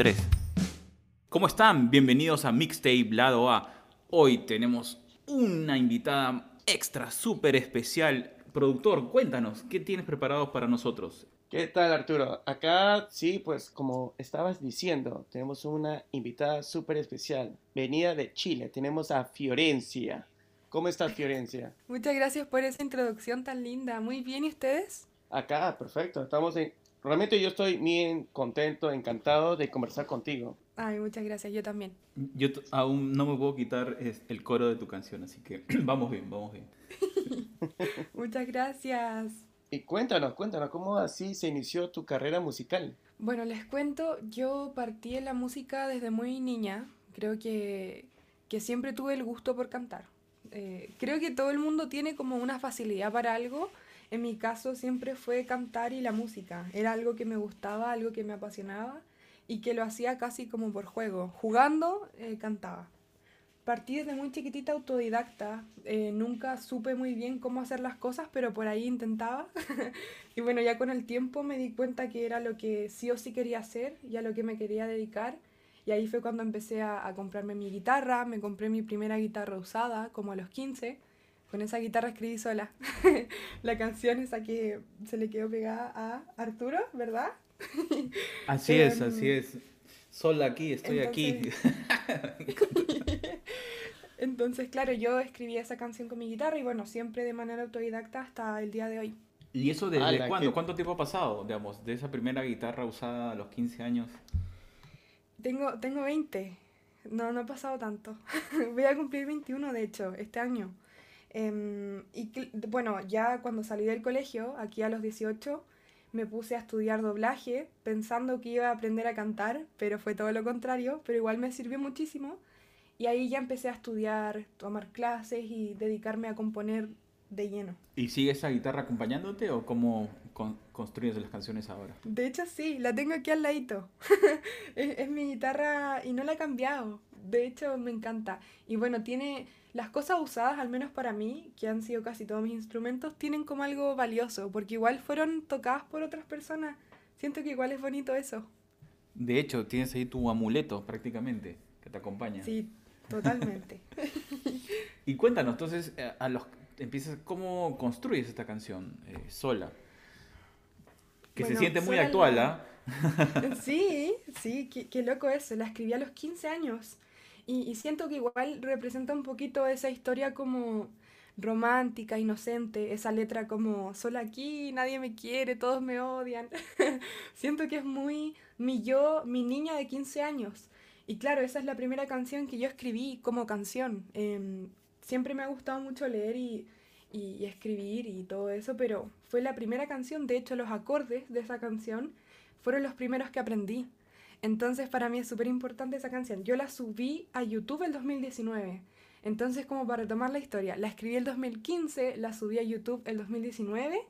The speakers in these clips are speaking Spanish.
3. ¿Cómo están? Bienvenidos a Mixtape Lado A. Hoy tenemos una invitada extra, súper especial. Productor, cuéntanos, ¿qué tienes preparado para nosotros? ¿Qué tal Arturo? Acá sí, pues como estabas diciendo, tenemos una invitada súper especial. Venida de Chile, tenemos a Fiorencia. ¿Cómo estás Fiorencia? Muchas gracias por esa introducción tan linda. Muy bien, ¿y ustedes? Acá, perfecto. Estamos en... Realmente yo estoy bien contento, encantado de conversar contigo. Ay, muchas gracias, yo también. Yo aún no me puedo quitar el coro de tu canción, así que vamos bien, vamos bien. muchas gracias. Y cuéntanos, cuéntanos, ¿cómo así se inició tu carrera musical? Bueno, les cuento, yo partí en la música desde muy niña. Creo que, que siempre tuve el gusto por cantar. Eh, creo que todo el mundo tiene como una facilidad para algo. En mi caso siempre fue cantar y la música. Era algo que me gustaba, algo que me apasionaba y que lo hacía casi como por juego. Jugando, eh, cantaba partí desde muy chiquitita autodidacta, eh, nunca supe muy bien cómo hacer las cosas, pero por ahí intentaba. y bueno, ya con el tiempo me di cuenta que era lo que sí o sí quería hacer y a lo que me quería dedicar. Y ahí fue cuando empecé a, a comprarme mi guitarra, me compré mi primera guitarra usada, como a los 15. Con esa guitarra escribí sola la canción esa que se le quedó pegada a Arturo, ¿verdad? así es, así em, es. Sola aquí, estoy aquí. Entonces, claro, yo escribí esa canción con mi guitarra y bueno, siempre de manera autodidacta hasta el día de hoy. ¿Y eso desde cuándo? ¿Cuánto tiempo ha pasado, digamos, de esa primera guitarra usada a los 15 años? Tengo, tengo 20. No, no ha pasado tanto. Voy a cumplir 21, de hecho, este año. Em, y bueno, ya cuando salí del colegio, aquí a los 18, me puse a estudiar doblaje pensando que iba a aprender a cantar, pero fue todo lo contrario, pero igual me sirvió muchísimo y ahí ya empecé a estudiar, tomar clases y dedicarme a componer de lleno. ¿Y sigue esa guitarra acompañándote o cómo construyes las canciones ahora? De hecho sí, la tengo aquí al ladito. es, mi guitarra y no la he cambiado. De hecho me encanta. Y bueno, tiene las cosas usadas, al menos para mí, que han sido casi todos mis instrumentos, tienen como algo valioso, porque igual fueron tocadas por otras personas. Siento que igual es bonito eso. De hecho, tienes ahí tu amuleto prácticamente que te acompaña. Sí, Totalmente. y cuéntanos, entonces, eh, a los empiezas, ¿cómo construyes esta canción eh, sola? Que se siente muy actual, ¿ah? sí, sí, qué, loco eso. La escribí a los 15 años. Y, y, siento que igual representa un poquito esa historia como romántica, inocente, esa letra como sola aquí, nadie me quiere, todos me odian. siento que es muy mi yo, mi niña de 15 años. Y claro, esa es la primera canción que yo escribí como canción. Em, siempre me ha gustado mucho leer y, y, escribir y todo eso, pero fue la primera canción, de hecho los acordes de esa canción fueron los primeros que aprendí. Entonces para mí es súper importante esa canción. Yo la subí a YouTube el 2019. Entonces como para retomar la historia, la escribí el 2015, la subí a YouTube el 2019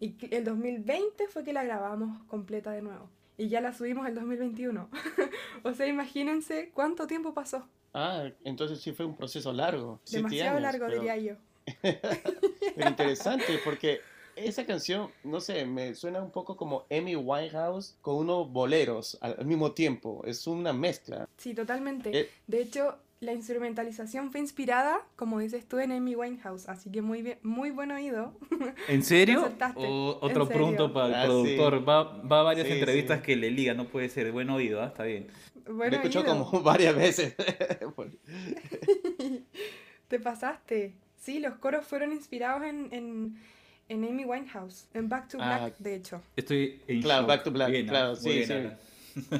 y el 2020 fue que la grabamos completa de nuevo y ya la subimos el 2021. o sea, imagínense cuánto tiempo pasó. Ah, entonces sí fue un proceso largo. Demasiado largo, diría yo. pero interesante, porque esa canción, no sé, me suena un poco como Amy Winehouse con unos boleros al, mismo tiempo. Es una mezcla. Sí, totalmente. Eh, de hecho, la instrumentalización fue inspirada, como dices tú, en Amy Winehouse, así que muy bien, muy buen oído. ¿En serio? O, otro punto para el ah, productor. Va, va, a varias entrevistas que le liga, no puede ser. Buen oído, ¿ah? está bien. Me escuchó como varias veces. Te pasaste. Sí, los coros fueron inspirados en, en, en Amy Winehouse, en Back to Black, ah, de hecho. Estoy en Claro, Back to Black, claro, sí, sí.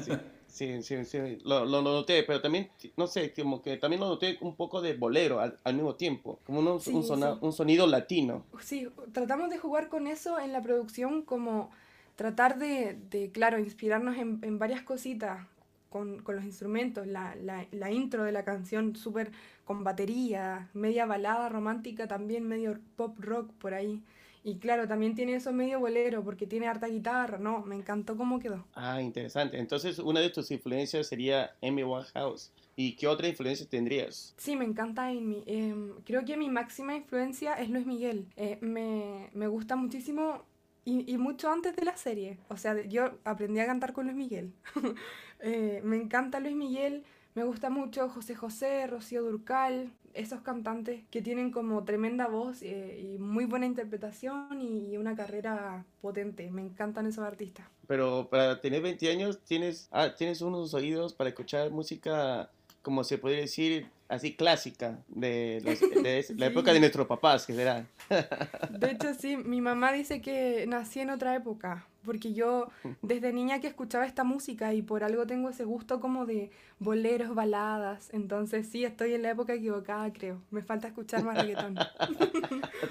sí. Sí, sí, sí, lo, lo, noté, pero también, no sé, como que también lo noté un poco de bolero al, al mismo tiempo, como un, un, un, sonido latino. Sí, tratamos de jugar con eso en la producción, como tratar de, de claro, inspirarnos en, en varias cositas con, con, los instrumentos, la, la, la intro de la canción súper con batería, media balada romántica también, medio pop rock por ahí. Y claro, también tiene eso medio bolero porque tiene harta guitarra, ¿no? Me encantó cómo quedó. Ah, interesante. Entonces, una de tus influencias sería Amy Winehouse. ¿Y qué otra influencia tendrías? Sí, me encanta Amy. Em, creo que mi máxima influencia es Luis Miguel. Eh, me, me, gusta muchísimo y, y, mucho antes de la serie. O sea, yo aprendí a cantar con Luis Miguel. Eh, me encanta Luis Miguel, me gusta mucho José José, Rocío Durcal, esos cantantes que tienen como tremenda voz eh, y muy buena interpretación y una carrera potente. Me encantan esos artistas. Pero para tener 20 años tienes, ah, tienes unos oídos para escuchar música, como se podría decir, así clásica, de, la época de nuestros papás, que será. De hecho, sí, mi mamá dice que nací en otra época, porque yo desde niña que escuchaba esta música y por algo tengo ese gusto como de boleros, baladas, entonces sí, estoy en la época equivocada, creo. Me falta escuchar más reggaetón.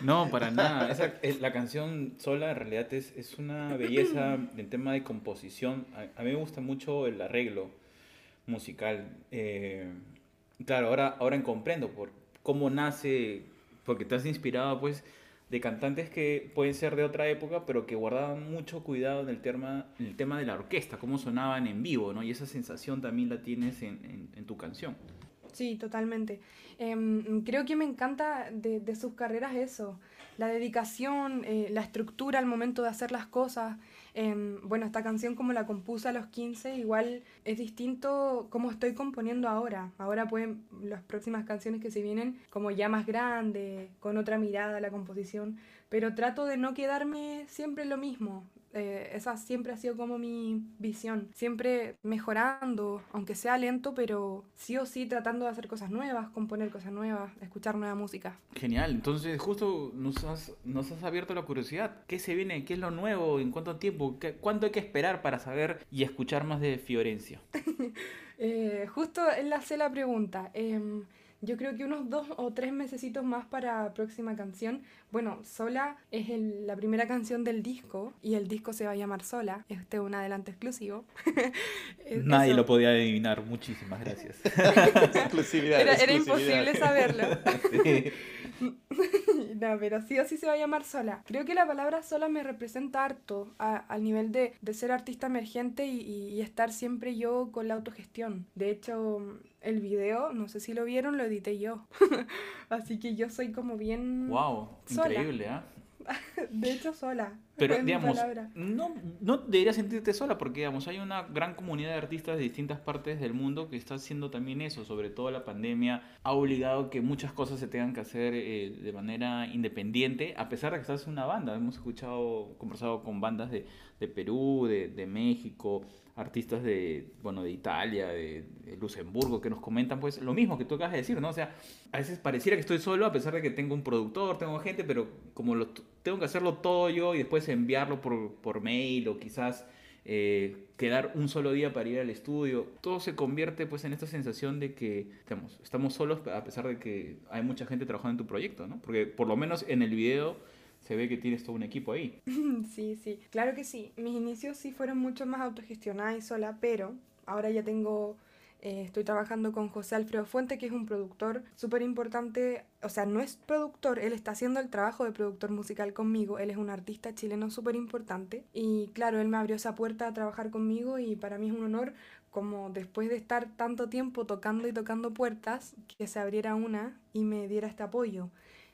No, para nada. Esa, la canción sola en realidad es, es una belleza en tema de composición. A, mí me gusta mucho el arreglo musical. Eh, Claro, ahora, ahora comprendo por cómo nace, porque te has inspirado pues de cantantes que pueden ser de otra época, pero que guardaban mucho cuidado en el tema, en el tema de la orquesta, cómo sonaban en vivo, ¿no? Y esa sensación también la tienes en, en, tu canción. Sí, totalmente. Em, creo que me encanta de, de, sus carreras eso, la dedicación, eh, la estructura al momento de hacer las cosas. Em, bueno, esta canción como la compuse a los 15, igual es distinto como estoy componiendo ahora. Ahora pueden las próximas canciones que se vienen como ya más grande, con otra mirada a la composición, pero trato de no quedarme siempre lo mismo. Eh, esa siempre ha sido como mi visión, siempre mejorando, aunque sea lento, pero sí o sí tratando de hacer cosas nuevas, componer cosas nuevas, escuchar nueva música. Genial, entonces justo nos has, nos has abierto la curiosidad, ¿qué se viene? ¿Qué es lo nuevo? ¿En cuánto tiempo? ¿Cuánto hay que esperar para saber y escuchar más de Fiorencia? eh, justo enlacé la pregunta. Eh, yo creo que unos dos o tres mesecitos más para próxima canción. Bueno, Sola es la primera canción del disco y el disco se va a llamar Sola. Este es un adelanto exclusivo. Nadie lo podía adivinar. Muchísimas gracias. era, era imposible saberlo. no, pero sí o sí se va a llamar sola. Creo que la palabra sola me representa harto al nivel de, ser artista emergente y, estar siempre yo con la autogestión. De hecho, el video, no sé si lo vieron, lo edité yo. Así que yo soy como bien. ¡Wow! Increíble, ¿ah? de hecho, sola. Pero, digamos, no, no deberías sentirte sola porque, digamos, hay una gran comunidad de artistas de distintas partes del mundo que está haciendo también eso. Sobre todo la pandemia ha obligado que muchas cosas se tengan que hacer eh, de manera independiente, a pesar de que estás en una banda. Hemos escuchado, conversado con bandas de, de Perú, de, de México, artistas de, bueno, de Italia, de, Luxemburgo, que nos comentan pues lo mismo que tú acabas de decir, ¿no? O sea, a veces pareciera que estoy solo a pesar de que tengo un productor, tengo gente, pero como lo, tengo que hacerlo todo yo y después enviarlo por, por mail o quizás eh, quedar un solo día para ir al estudio, todo se convierte pues en esta sensación de que estamos, estamos solos a pesar de que hay mucha gente trabajando en tu proyecto, ¿no? Porque por lo menos en el video se ve que tienes todo un equipo ahí. Sí, sí, claro que sí. Mis inicios sí fueron mucho más autogestionadas y sola, pero ahora ya tengo, eh, estoy trabajando con José Alfredo Fuente, que es un productor súper importante, o sea, no es productor, él está haciendo el trabajo de productor musical conmigo, él es un artista chileno súper importante y claro, él me abrió esa puerta a trabajar conmigo y para mí es un honor como después de estar tanto tiempo tocando y tocando puertas, que se abriera una y me diera este apoyo.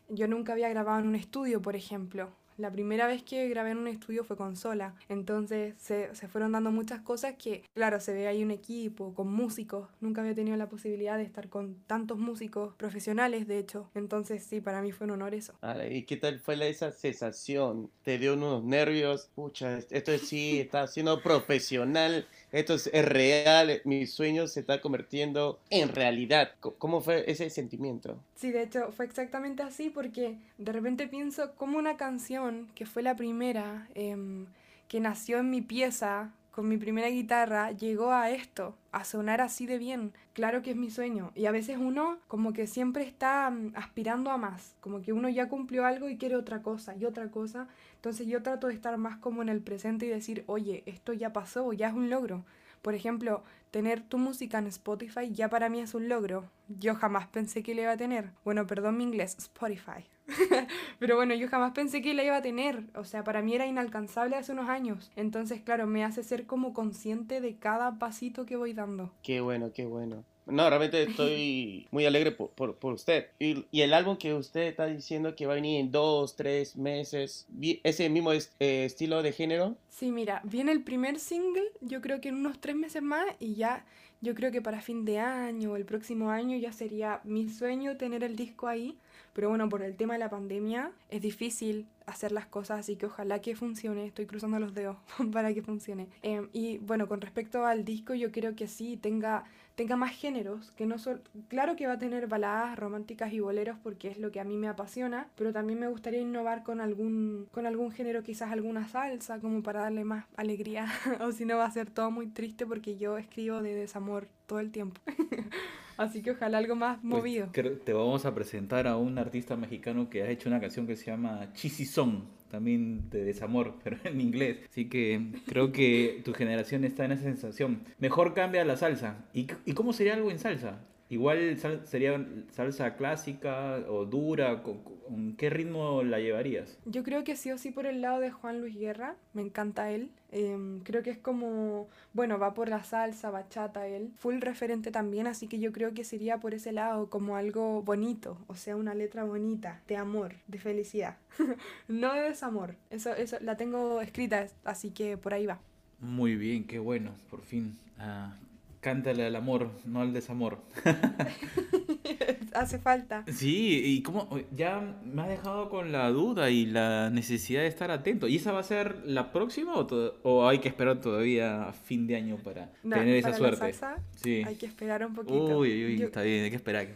Yo nunca había grabado en un estudio, por ejemplo. La primera vez que grabé en un estudio fue con Sola. Entonces se, se, fueron dando muchas cosas que, claro, se ve ahí un equipo, con músicos. Nunca había tenido la posibilidad de estar con tantos músicos profesionales, de hecho. Entonces sí, para mí fue un honor eso. ¿Y qué tal fue esa sensación? ¿Te dio unos nervios? Pucha, esto sí está siendo profesional esto es, real, mi sueño se está convirtiendo en realidad. ¿Cómo fue ese sentimiento? Sí, de hecho fue exactamente así porque de repente pienso como una canción que fue la primera, em, que nació en mi pieza, con mi primera guitarra, llegó a esto, a sonar así de bien. Claro que es mi sueño. Y a veces uno como que siempre está mm, aspirando a más, como que uno ya cumplió algo y quiere otra cosa y otra cosa. Entonces yo trato de estar más como en el presente y decir, oye, esto ya pasó, ya es un logro. Por ejemplo, tener tu música en Spotify ya para mí es un logro. Yo jamás pensé que le iba a tener. Bueno, perdón mi inglés, Spotify. Pero bueno, yo jamás pensé que la iba a tener. O sea, para mí era inalcanzable hace unos años. Entonces, claro, me hace ser como consciente de cada pasito que voy dando. Qué bueno, qué bueno. No, realmente estoy muy alegre por, por, por usted. Y, y, el álbum que usted está diciendo que va a venir en dos, tres meses, ¿ese mismo es, eh, estilo de género? Sí, mira, viene el primer single, yo creo que en unos tres meses más y ya yo creo que para fin de año o el próximo año ya sería mi sueño tener el disco ahí. Pero bueno, por el tema de la pandemia es difícil hacer las cosas, así que ojalá que funcione. Estoy cruzando los dedos para que funcione. Eh, y bueno, con respecto al disco, yo creo que sí, tenga tenga más géneros, que no solo, claro que va a tener baladas románticas y boleros porque es lo que a mí me apasiona, pero también me gustaría innovar con algún, con algún género, quizás alguna salsa, como para darle más alegría, o si no va a ser todo muy triste porque yo escribo de desamor todo el tiempo. Así que ojalá algo más pues, movido. te vamos a presentar a un artista mexicano que ha hecho una canción que se llama Song, también de desamor, pero en inglés. Así que creo que tu generación está en esa sensación. Mejor cambia la salsa. ¿Y, y cómo sería algo en salsa? Igual sería salsa clásica o dura, ¿con, qué ritmo la llevarías? Yo creo que sí o sí por el lado de Juan Luis Guerra, me encanta él. Em, creo que es como, bueno, va por la salsa, bachata él, full referente también, así que yo creo que sería por ese lado como algo bonito, o sea, una letra bonita, de amor, de felicidad, no de desamor. Eso, eso la tengo escrita, así que por ahí va. Muy bien, qué bueno, por fin. Ah, cántale al amor, no al desamor. Hace falta. Sí, y como ya me has dejado con la duda y la necesidad de estar atento. ¿Y esa va a ser la próxima o, o hay que esperar todavía a fin de año para tener esa suerte? sí. Hay que esperar un poquito. Uy, uy, está bien, hay que esperar,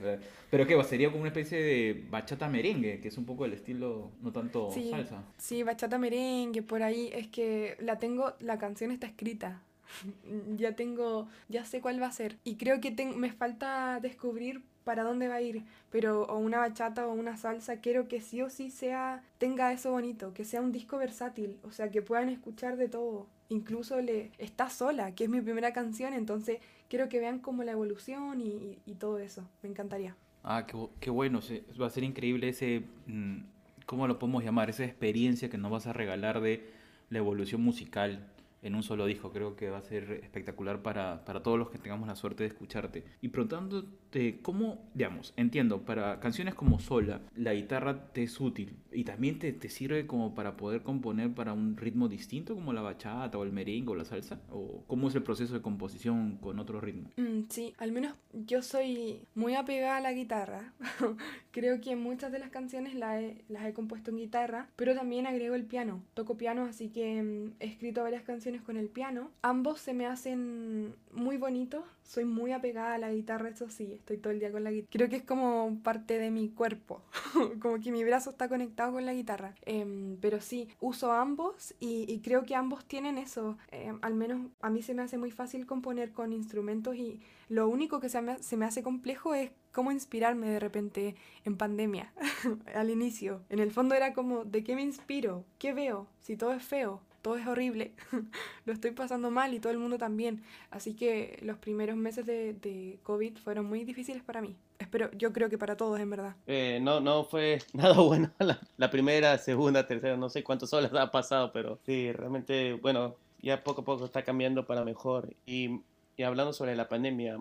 Pero qué, sería como una especie de bachata merengue, que es un poco el estilo, no tanto salsa. Sí, bachata merengue, por ahí es que la tengo, la canción está escrita ya tengo, ya sé cuál va a ser. Y creo que me falta descubrir para dónde va a ir, pero o una bachata o una salsa, quiero que sí o sí sea, tenga eso bonito, que sea un disco versátil, o sea, que puedan escuchar de todo. Incluso le está sola, que es mi primera canción, entonces quiero que vean como la evolución y, y, todo eso. Me encantaría. Ah, qué, qué bueno, va a ser increíble ese, mm, ¿cómo lo podemos llamar? Esa experiencia que nos vas a regalar de la evolución musical en un solo disco. Creo que va a ser espectacular para, para, todos los que tengamos la suerte de escucharte. Y preguntándote cómo, digamos, entiendo, para canciones como Sola, la guitarra te es útil y también te, te, sirve como para poder componer para un ritmo distinto como la bachata o el merengue o la salsa. ¿O cómo es el proceso de composición con otro ritmo? Mm, sí, al menos yo soy muy apegada a la guitarra. Creo que muchas de las canciones las he, las he compuesto en guitarra, pero también agrego el piano. Toco piano, así que mm, he escrito varias canciones con el piano. Ambos se me hacen muy bonitos. Soy muy apegada a la guitarra, eso sí, estoy todo el día con la guitarra. Creo que es como parte de mi cuerpo, como que mi brazo está conectado con la guitarra. Em, pero sí, uso ambos y, creo que ambos tienen eso. Em, al menos a mí se me hace muy fácil componer con instrumentos y lo único que se me, se me hace complejo es cómo inspirarme de repente en pandemia, al inicio. En el fondo era como, ¿de qué me inspiro? ¿Qué veo? Si todo es feo, todo es horrible, lo estoy pasando mal y todo el mundo también. Así que los primeros meses de, de COVID fueron muy difíciles para mí. Espero, yo creo que para todos, en verdad. Eh, no, no fue nada bueno la, la, primera, segunda, tercera, no sé cuántas horas ha pasado, pero sí, realmente, bueno, ya poco a poco está cambiando para mejor. Y, y hablando sobre la pandemia,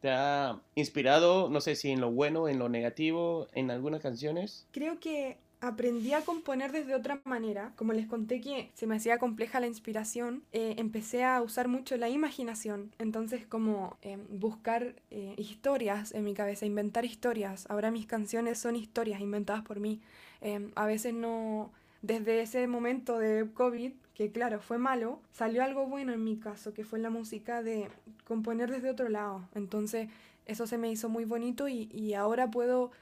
¿te ha inspirado, no sé si en lo bueno, en lo negativo, en algunas canciones? Creo que aprendí a componer desde otra manera. Como les conté que se me hacía compleja la inspiración, eh, empecé a usar mucho la imaginación. Entonces como eh, buscar eh, historias en mi cabeza, inventar historias. Ahora mis canciones son historias inventadas por mí. a veces no... Desde ese momento de COVID, que claro, fue malo, salió algo bueno en mi caso, que fue la música de componer desde otro lado. Entonces eso se me hizo muy bonito y ahora puedo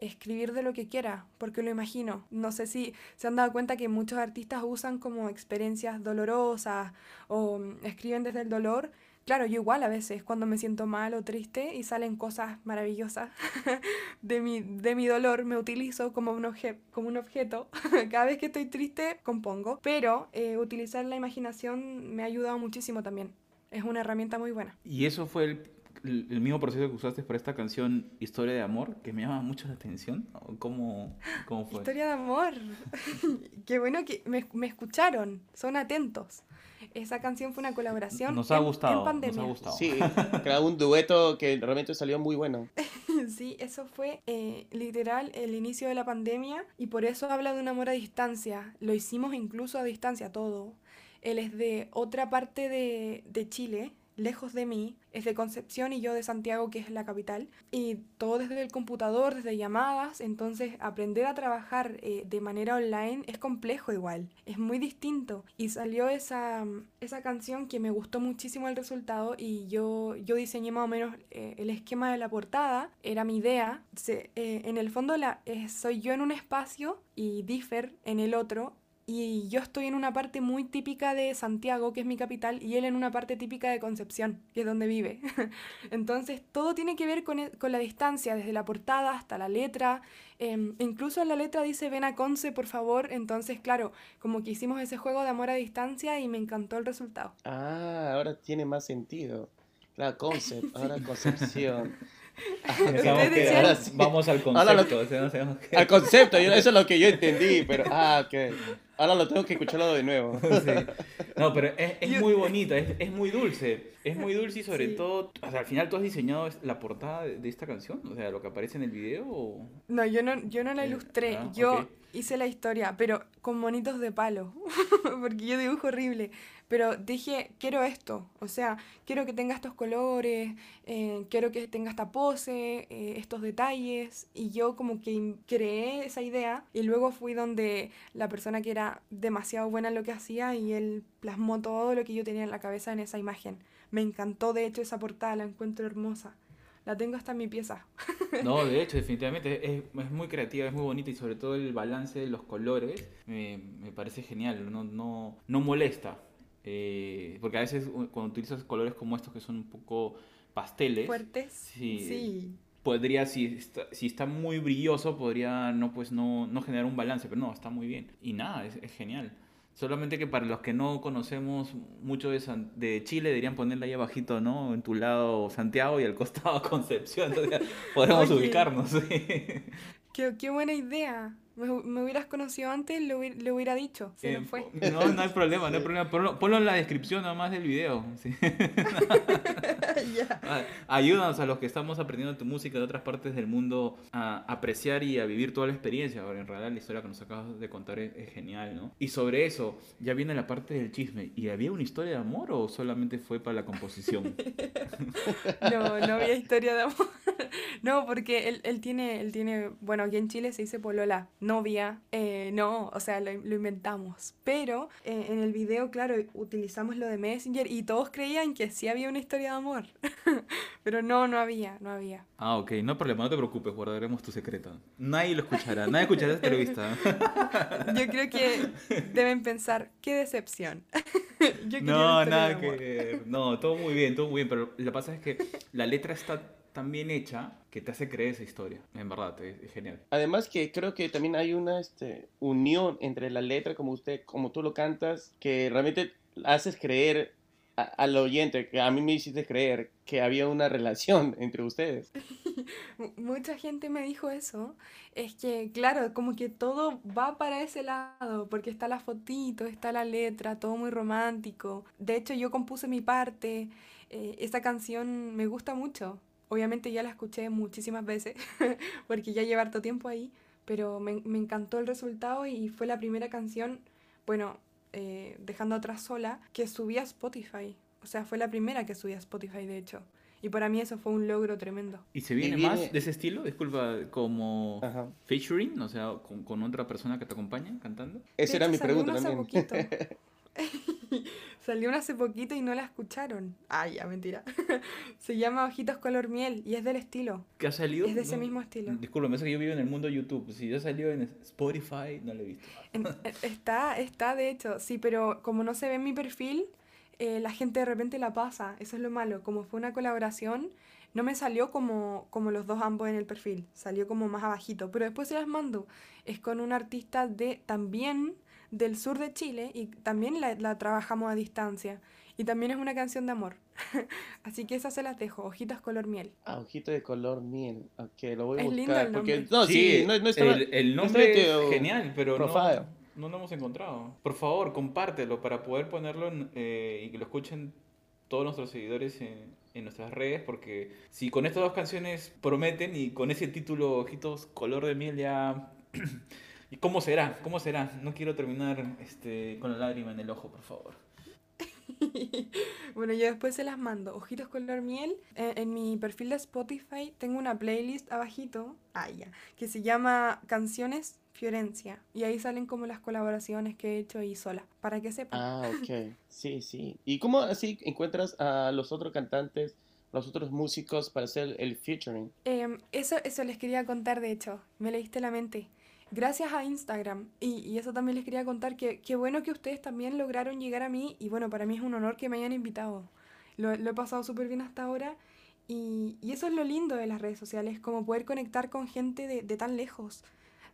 escribir de lo que quiera, porque lo imagino. No sé si se han dado cuenta que muchos artistas usan como experiencias dolorosas o mm, escriben desde el dolor. Claro, yo igual a veces cuando me siento mal o triste y salen cosas maravillosas de, mi, de mi dolor, me utilizo como un, como un objeto. Cada vez que estoy triste, compongo. Pero eh, utilizar la imaginación me ha ayudado muchísimo también. Es una herramienta muy buena. ¿Y eso fue el el, mismo proceso que usaste para esta canción Historia de Amor, que me llama mucho la atención. ¿Cómo, cómo fue? Historia de Amor. Qué bueno que me, me, escucharon, son atentos. Esa canción fue una colaboración. Nos ha en- en gustado, nos ha pandemia. gustado. Sí, creado un dueto que realmente salió muy bueno. Sí, eso fue eh, literal el inicio de la pandemia y por eso habla de un amor a distancia. Lo hicimos incluso a distancia todo. Él es de otra parte de, de Chile, lejos de mí, es de Concepción y yo de Santiago, que es la capital. Y todo desde el computador, desde llamadas, entonces aprender a trabajar eh, de manera online es complejo igual, es muy distinto. Y salió esa, esa canción que me gustó muchísimo el resultado y yo, yo diseñé más o menos eh, el esquema de la portada, era mi idea. Se- eh, en el fondo la, soy yo en un espacio y Differ en el otro. Y yo estoy en una parte muy típica de Santiago, que es mi capital, y él en una parte típica de Concepción, que es donde vive. Entonces, todo tiene que ver con, e- con la distancia, desde la portada hasta la letra. em, incluso en la letra dice ven a Conce, por favor. Entonces, claro, como que hicimos ese juego de amor a distancia y me encantó el resultado. Ah, ahora tiene más sentido. Claro, concept, ahora concepción. Que ahora vamos al Ahora lo- concepto. o sea, no qué- Al concepto, yo- eso es lo que yo entendí, pero ah, ok. Ahora lo tengo que escucharlo de nuevo. Sí. No, pero es, es muy bonita, es, es muy dulce. Es muy dulce y sobre Sí. todo, o sea, al final tú has diseñado la portada de, de esta canción, o sea, lo que aparece en el video. o- No, yo no, yo no la Eh, ilustré, ah, yo ok. hice la historia, pero con monitos de palo, porque yo dibujo horrible. Pero dije, quiero esto, o sea, quiero que tenga estos colores, eh, quiero que tenga esta pose, eh, estos detalles, y yo como que creé esa idea y luego fui donde la persona que era demasiado buena en lo que hacía y él plasmó todo lo que yo tenía en la cabeza en esa imagen. Me encantó, de hecho, esa portada, la encuentro hermosa. La tengo hasta en mi pieza. No, de hecho, definitivamente es, es muy creativa, es muy bonita y sobre todo el balance de los colores me, me parece genial, no, no, no molesta. Eh, porque a veces cuando utilizas colores como estos que son un poco pasteles, ¿Fuertes? Sí. Sí. podría, si está, si está muy brilloso, podría no, pues, no, no generar un balance, pero no, está muy bien. Y nada, es, es genial. Solamente que para los que no conocemos mucho de, San- de Chile, deberían ponerla ahí abajito, ¿no? En tu lado Santiago y al costado Concepción. Entonces podremos ubicarnos. sí. Qué, qué buena idea. Me, me hubieras conocido antes, hubiera, le hubiera dicho. Se Eh, nos fue. No, no hay problema, no hay problema. Ponlo, ponlo en la descripción nomás del video. sí. Ah, Ayúdanos a los que estamos aprendiendo tu música de otras partes del mundo a apreciar y a vivir toda la experiencia. Ahora, en realidad la historia que nos acabas de contar es, es genial, ¿no? Y sobre eso, ya viene la parte del chisme. ¿Y había una historia de amor o solamente fue para la composición? No, no había historia de amor. No, porque él, él tiene, él tiene, bueno, aquí en Chile se dice polola, novia, eh, no, o sea, lo, lo inventamos. Pero eh, en el video, claro, utilizamos lo de Messenger y todos creían que sí había una historia de amor. Pero no, no había, no había. Ah, ok, no hay problema, no te preocupes, guardaremos tu secreto. Nadie lo escuchará, nadie escuchará esta entrevista. Yo creo que deben pensar, qué decepción. Yo No, nada que ver. No, todo muy bien, todo muy bien. Pero lo que pasa es que la letra está tan bien hecha que te hace creer esa historia. En verdad, es, es genial. Además que creo que también hay una este, unión entre la letra, como usted, como tú lo cantas, que realmente haces creer a- al oyente, que a mí me hiciste creer que había una relación entre ustedes. Mu- Mucha gente me dijo eso. Es que, claro, como que todo va para ese lado, porque está la fotito, está la letra, todo muy romántico. De hecho, yo compuse mi parte. eh, esa canción me gusta mucho. Obviamente ya la escuché muchísimas veces, porque ya lleva harto tiempo ahí, pero me, me encantó el resultado y fue la primera canción, bueno, eh, dejando atrás sola, que subí a Spotify. O sea, fue la primera que subí a Spotify, de hecho. Y para mí eso fue un logro tremendo. ¿Y se viene, viene- más de ese estilo? Disculpa, como Ajá. featuring, o sea, con, con otra persona que te acompaña cantando. Esa De era hecho, mi pregunta también. Salió una hace poquito y no la escucharon. Ay, ya, mentira. Se llama Ojitos Color Miel y es del estilo. ¿Qué ha salido? Es de ese mismo estilo. Disculpa, es que yo vivo en el mundo YouTube. Si ya salió en Spotify, no lo he visto. En- e- está, está, de hecho, sí, pero como no se ve en mi perfil, eh, la gente de repente la pasa. Eso es lo malo. Como fue una colaboración, no me salió como, como los dos ambos en el perfil. Salió como más abajito. Pero después se las mando. Es con un artista de también del sur de Chile y también la, la trabajamos a distancia. Y también es una canción de amor. Así que esas se las dejo. Ojitos color miel. Ah, de color miel. Ok, lo voy a Es buscar. lindo el porque, nombre. no, sí, no, no estaba- el, el no nombre estaba es tu genial, pero no, no lo hemos encontrado. Por favor, compártelo para poder ponerlo en, eh, y que lo escuchen todos nuestros seguidores en, en nuestras redes, porque si con estas dos canciones prometen y con ese título, Ojitos, color de miel ya... ¿Y cómo será? ¿Cómo será? No quiero terminar este, con la lágrima en el ojo, por favor. bueno, yo después se las mando. Ojitos color miel. Eh, en mi perfil de Spotify tengo una playlist abajito, ah, ya, que se llama Canciones Fiorencia. Y ahí salen como las colaboraciones que he hecho ahí sola, para que sepan. Ah, ok. Sí, sí. ¿Y cómo así encuentras a los otros cantantes, los otros músicos para hacer el featuring? Em, eso, eso les quería contar, de hecho. Me leíste la mente gracias a Instagram. Y, y, eso también les quería contar, que qué bueno que ustedes también lograron llegar a mí. Y bueno, para mí es un honor que me hayan invitado. Lo, lo he pasado súper bien hasta ahora. Y, y, eso es lo lindo de las redes sociales, como poder conectar con gente de, de tan lejos.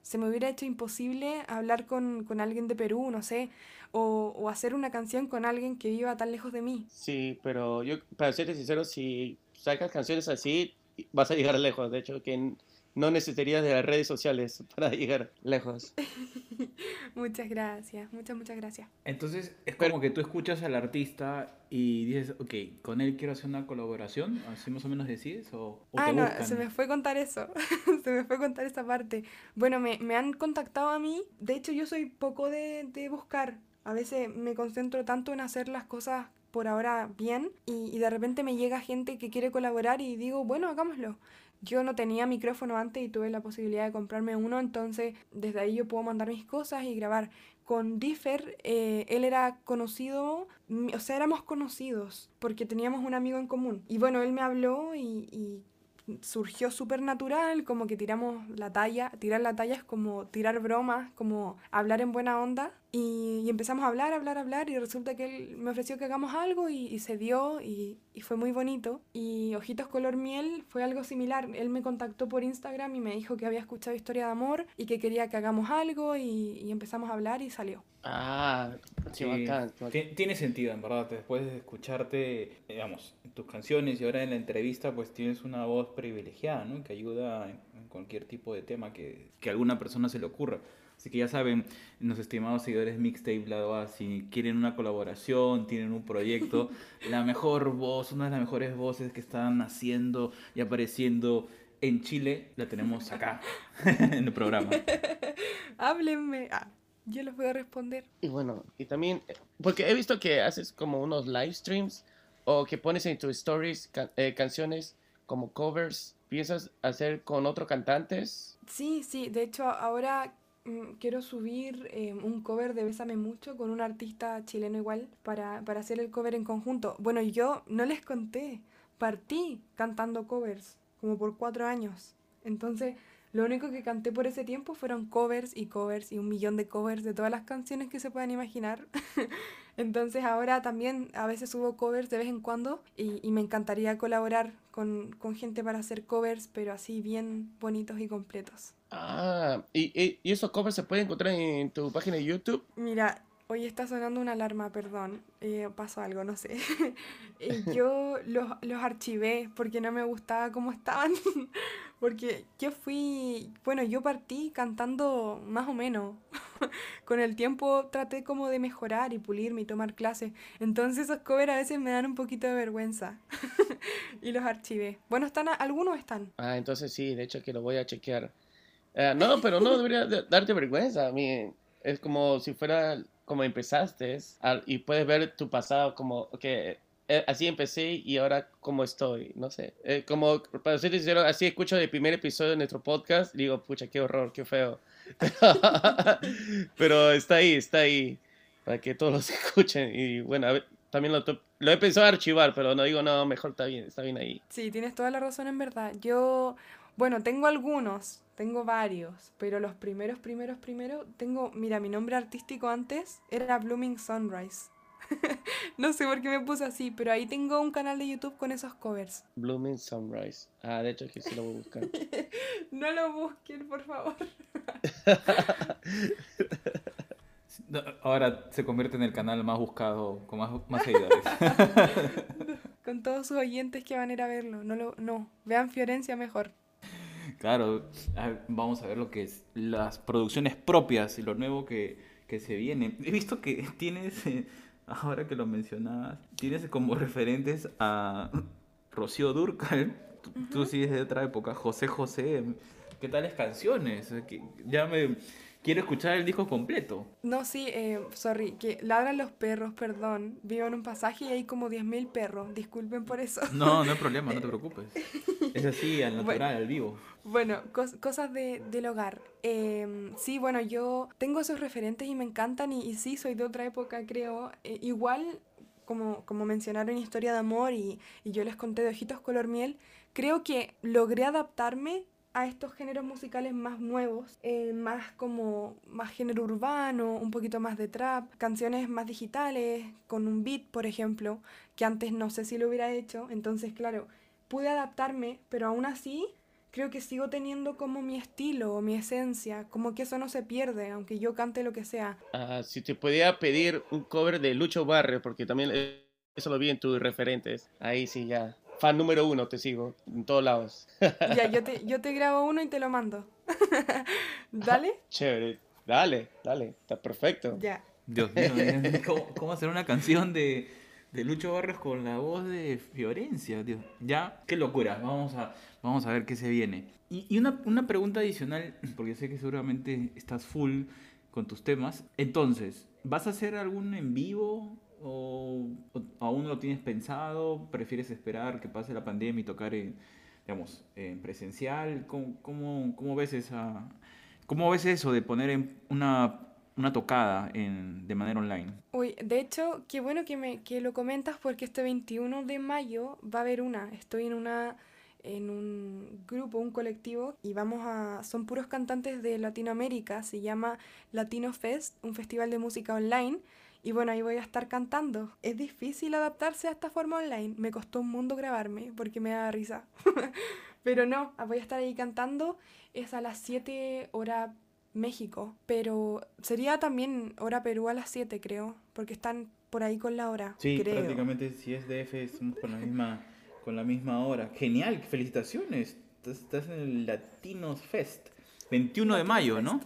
Se me hubiera hecho imposible hablar con, con alguien de Perú, no sé, o, o, hacer una canción con alguien que viva tan lejos de mí. Sí, pero yo, para ser sincero, si sacas canciones así, vas a llegar lejos. De hecho, que no necesitarías de las redes sociales para llegar lejos. muchas gracias, muchas, muchas gracias. Entonces, es como que tú escuchas al artista y dices, ok, con él quiero hacer una colaboración, así más o menos decides, o, o ah, te no, buscan? se me fue contar eso, se me fue contar esa parte. Bueno, me, me han contactado a mí, de hecho yo soy poco de, de buscar, a veces me concentro tanto en hacer las cosas por ahora bien y, y de repente me llega gente que quiere colaborar y digo, bueno, hagámoslo yo no tenía micrófono antes y tuve la posibilidad de comprarme uno, entonces desde ahí yo puedo mandar mis cosas y grabar. Con Differ, eh, él era conocido, o sea, éramos conocidos porque teníamos un amigo en común. Y bueno, él me habló y, y surgió súper natural, como que tiramos la talla. Tirar la talla es como tirar bromas, como hablar en buena onda. Y, y, empezamos a hablar, hablar, hablar y resulta que él me ofreció que hagamos algo y, y se dio y, y, fue muy bonito. Y Ojitos Color Miel fue algo similar. Él me contactó por Instagram y me dijo que había escuchado Historia de Amor y que quería que hagamos algo y, empezamos a hablar y salió. Ah, sí, bacán, bacán. Tiene sentido, en verdad. Después de escucharte, digamos, tus canciones y ahora en la entrevista, pues tienes una voz privilegiada, ¿no? Que ayuda en, en cualquier tipo de tema que, que a alguna persona se le ocurra. Así que ya saben, los estimados seguidores Mixtape Lado A, si quieren una colaboración, tienen un proyecto, la mejor voz, una de las mejores voces que están haciendo y apareciendo en Chile, la tenemos acá, en el programa. Háblenme. Ah, yo les voy a responder. Y bueno, y también, porque he visto que haces como unos live streams o que pones en tus stories can eh, canciones como covers. ¿Piensas hacer con otros cantantes? Sí, sí. De hecho, ahora quiero subir eh, un cover de Bésame Mucho con un artista chileno igual para, para hacer el cover en conjunto. Bueno, yo no les conté, partí cantando covers como por cuatro años. Entonces, lo único que canté por ese tiempo fueron covers y covers y un millón de covers de todas las canciones que se puedan imaginar. Entonces ahora también a veces subo covers de vez en cuando y, y me encantaría colaborar con, con, gente para hacer covers, pero así bien bonitos y completos. Ah, ¿y, y esos covers se pueden encontrar en tu página de YouTube? Mira, Hoy está sonando una alarma, perdón. Eh, pasó algo, no sé. eh, yo los, los archivé porque no me gustaba cómo estaban. porque yo fui, bueno, yo partí cantando más o menos. Con el tiempo traté como de mejorar y pulirme y tomar clases. Entonces esos covers a veces me dan un poquito de vergüenza. y los archivé. Bueno, están, algunos están. Ah, entonces sí, de hecho que lo voy a chequear. Uh, no, pero no debería darte vergüenza. A mí es como si fuera como empezaste y puedes ver tu pasado como que eh, así empecé y ahora cómo estoy, no sé. Eh, como, para ser sincero, así escucho el primer episodio de nuestro podcast, digo, pucha, qué horror, qué feo. Pero está ahí, está ahí, para que todos los escuchen. Y bueno, a ver, también lo, lo he pensado archivar, pero no digo, no, mejor está bien, está bien ahí. Sí, tienes toda la razón en verdad. Yo, bueno, tengo algunos, tengo varios, pero los primeros, primeros, primeros, tengo, mira, mi nombre artístico antes era Blooming Sunrise. no sé por qué me puse así, pero ahí tengo un canal de YouTube con esos covers. Blooming Sunrise. Ah, de hecho que sí lo voy a buscar. no lo busquen, por favor. Ahora se convierte en el canal más buscado, con más, más seguidores. con todos sus oyentes que van a ir a verlo. No, lo, no. vean Fiorencia mejor. Claro, vamos a ver lo que es las producciones propias y lo nuevo que, que se viene. He visto que tienes, ahora que lo mencionabas, tienes como referentes a Rocío Durcal, tú, tú sí es de otra época, José José. ¿Qué tales canciones? Ya me quiero escuchar el disco completo. No, sí, eh, sorry, que ladran los perros, perdón. Vivo en un pasaje y hay como 10.000 perros, disculpen por eso. No, no hay problema, no te preocupes. Es así, al natural, al vivo. Bueno, cos- cosas de, del hogar. Em, sí, bueno, yo tengo esos referentes y me encantan y, sí, soy de otra época, creo. Eh, igual, como, como mencionaron Historia de Amor y, y yo les conté de Ojitos Color Miel, creo que logré adaptarme a estos géneros musicales más nuevos, eh, más como más género urbano, un poquito más de trap, canciones más digitales, con un beat, por ejemplo, que antes no sé si lo hubiera hecho. Entonces, claro, pude adaptarme, pero aún así creo que sigo teniendo como mi estilo o mi esencia, como que eso no se pierde, aunque yo cante lo que sea. Ah, si te podía pedir un cover de Lucho Barrio, porque también eh, eso lo vi en tus referentes. Ahí sí, ya. Fan número uno, te sigo, en todos lados. Ya, yo te, yo te grabo uno y te lo mando. ¿Dale? Chévere. Dale, dale, está perfecto. Ya. Dios mío, ¿cómo, cómo hacer una canción de, de Lucho Barrios con la voz de Fiorencia? Dios, ya, qué locura. Vamos a, vamos a ver qué se viene. Y, una, una pregunta adicional, porque sé que seguramente estás full con tus temas. Entonces, ¿vas a hacer algún en vivo? ¿O, o aún lo tienes pensado? ¿Prefieres esperar que pase la pandemia y tocar en, digamos, en presencial? ¿Cómo, cómo, cómo ves esa, cómo ves eso de poner una, una tocada en, de manera online? Uy, de hecho, qué bueno que me que lo comentas porque este 21 de mayo va a haber una. Estoy en una en un grupo, un colectivo y vamos a son puros cantantes de Latinoamérica, se llama Latino Fest, un festival de música online y bueno, ahí voy a estar cantando. Es difícil adaptarse a esta forma online, me costó un mundo grabarme porque me da risa. Pero no, voy a estar ahí cantando, es a las 7 hora México, pero sería también hora Perú a las 7, creo, porque están por ahí con la hora, Sí, creo. prácticamente si es DF estamos con la misma, con la misma hora. Genial, felicitaciones. Estás, en el Latinos Fest. 21 de mayo, Fest. ¿no?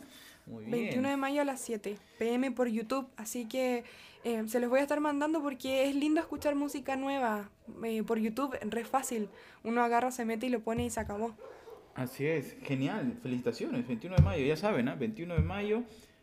Muy bien. 21 de mayo a las 7 pm por YouTube, así que eh, se los voy a estar mandando porque es lindo escuchar música nueva eh, por YouTube, re fácil. Uno agarra, se mete y lo pone y se acabó. Así es, genial, felicitaciones, 21 de mayo, ya saben, ¿ah? 21 de mayo,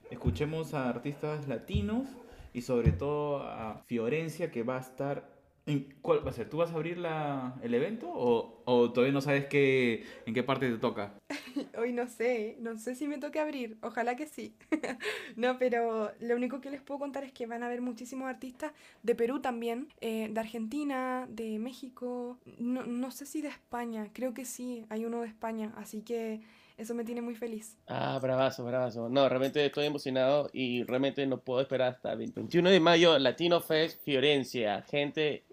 escuchemos a artistas latinos y sobre todo a Fiorencia que va a estar... ¿En cuál va a ser? ¿Tú vas a abrir la, el evento o, o todavía no sabes qué, en qué parte te toca? Hoy no sé, no sé si me toque abrir, ojalá que sí. no, pero lo único que les puedo contar es que van a haber muchísimos artistas de Perú también, eh, de Argentina, de México, no, no sé si de España, creo que sí, hay uno de España, así que eso me tiene muy feliz. Ah, bravazo, bravazo. No, realmente estoy emocionado y realmente no puedo esperar hasta el 21 de mayo, Latino Fest Fiorencia. Gente,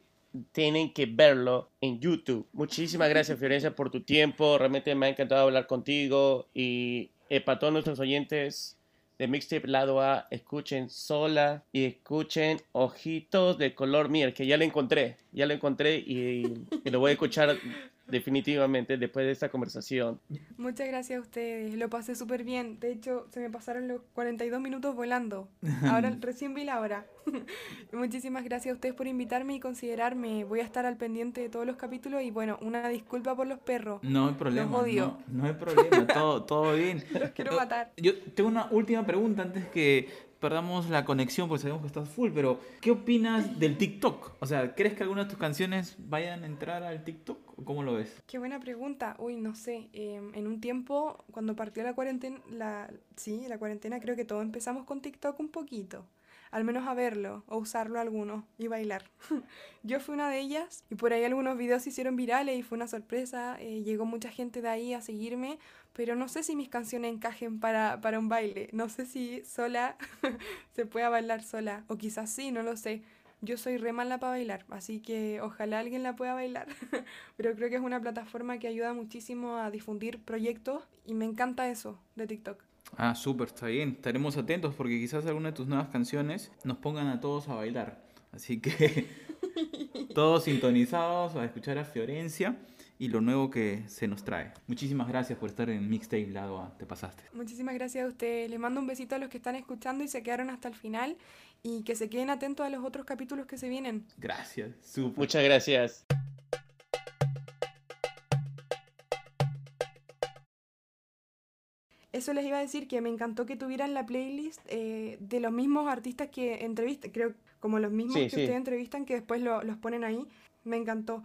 tienen que verlo en YouTube. Muchísimas gracias, Fiorencia, por tu tiempo. Realmente me ha encantado hablar contigo. Y eh, para todos nuestros oyentes de Mixtape Lado A, escuchen Sola y escuchen Ojitos de Color Miel, que ya lo encontré. Ya lo encontré y, y lo voy a escuchar definitivamente después de esta conversación. Muchas gracias a ustedes, lo pasé súper bien. De hecho, se me pasaron los 42 minutos volando. Ahora recién vi la hora. Muchísimas gracias a ustedes por invitarme y considerarme. Voy a estar al pendiente de todos los capítulos y bueno, una disculpa por los perros. No hay problema. odio. No, no hay problema, todo, todo bien. Los quiero matar. Yo tengo una última pregunta antes que perdamos la conexión, porque sabemos que estás full, pero ¿qué opinas del TikTok? O sea, ¿crees que algunas de tus canciones vayan a entrar al TikTok? ¿O ¿Cómo lo ves? Qué buena pregunta. Uy, no sé. em, en un tiempo, cuando partió la cuarentena, la, sí, la cuarentena, creo que todos empezamos con TikTok un poquito. Al menos a verlo o usarlo algunos y bailar. Yo fui una de ellas y por ahí algunos videos se hicieron virales y fue una sorpresa. eh, llegó mucha gente de ahí a seguirme, pero no sé si mis canciones encajen para, para un baile. No sé si sola se pueda bailar sola o quizás sí, no lo sé. Yo soy re mala para bailar, así que ojalá alguien la pueda bailar. Pero creo que es una plataforma que ayuda muchísimo a difundir proyectos y me encanta eso de TikTok. Ah, súper, está bien. Estaremos atentos porque quizás alguna de tus nuevas canciones nos pongan a todos a bailar. Así que todos sintonizados a escuchar a Fiorencia. Y lo nuevo que se nos trae. Muchísimas gracias por estar en Mixtape Lado A, te pasaste. Muchísimas gracias a ustedes. Les mando un besito a los que están escuchando y se quedaron hasta el final y que se queden atentos a los otros capítulos que se vienen. Gracias, súper. Muchas gracias. Eso les iba a decir que me encantó que tuvieran la playlist eh, de los mismos artistas que entrevistan, creo como los mismos Sí, que sí. ustedes entrevistan que después lo- los ponen ahí. Me encantó.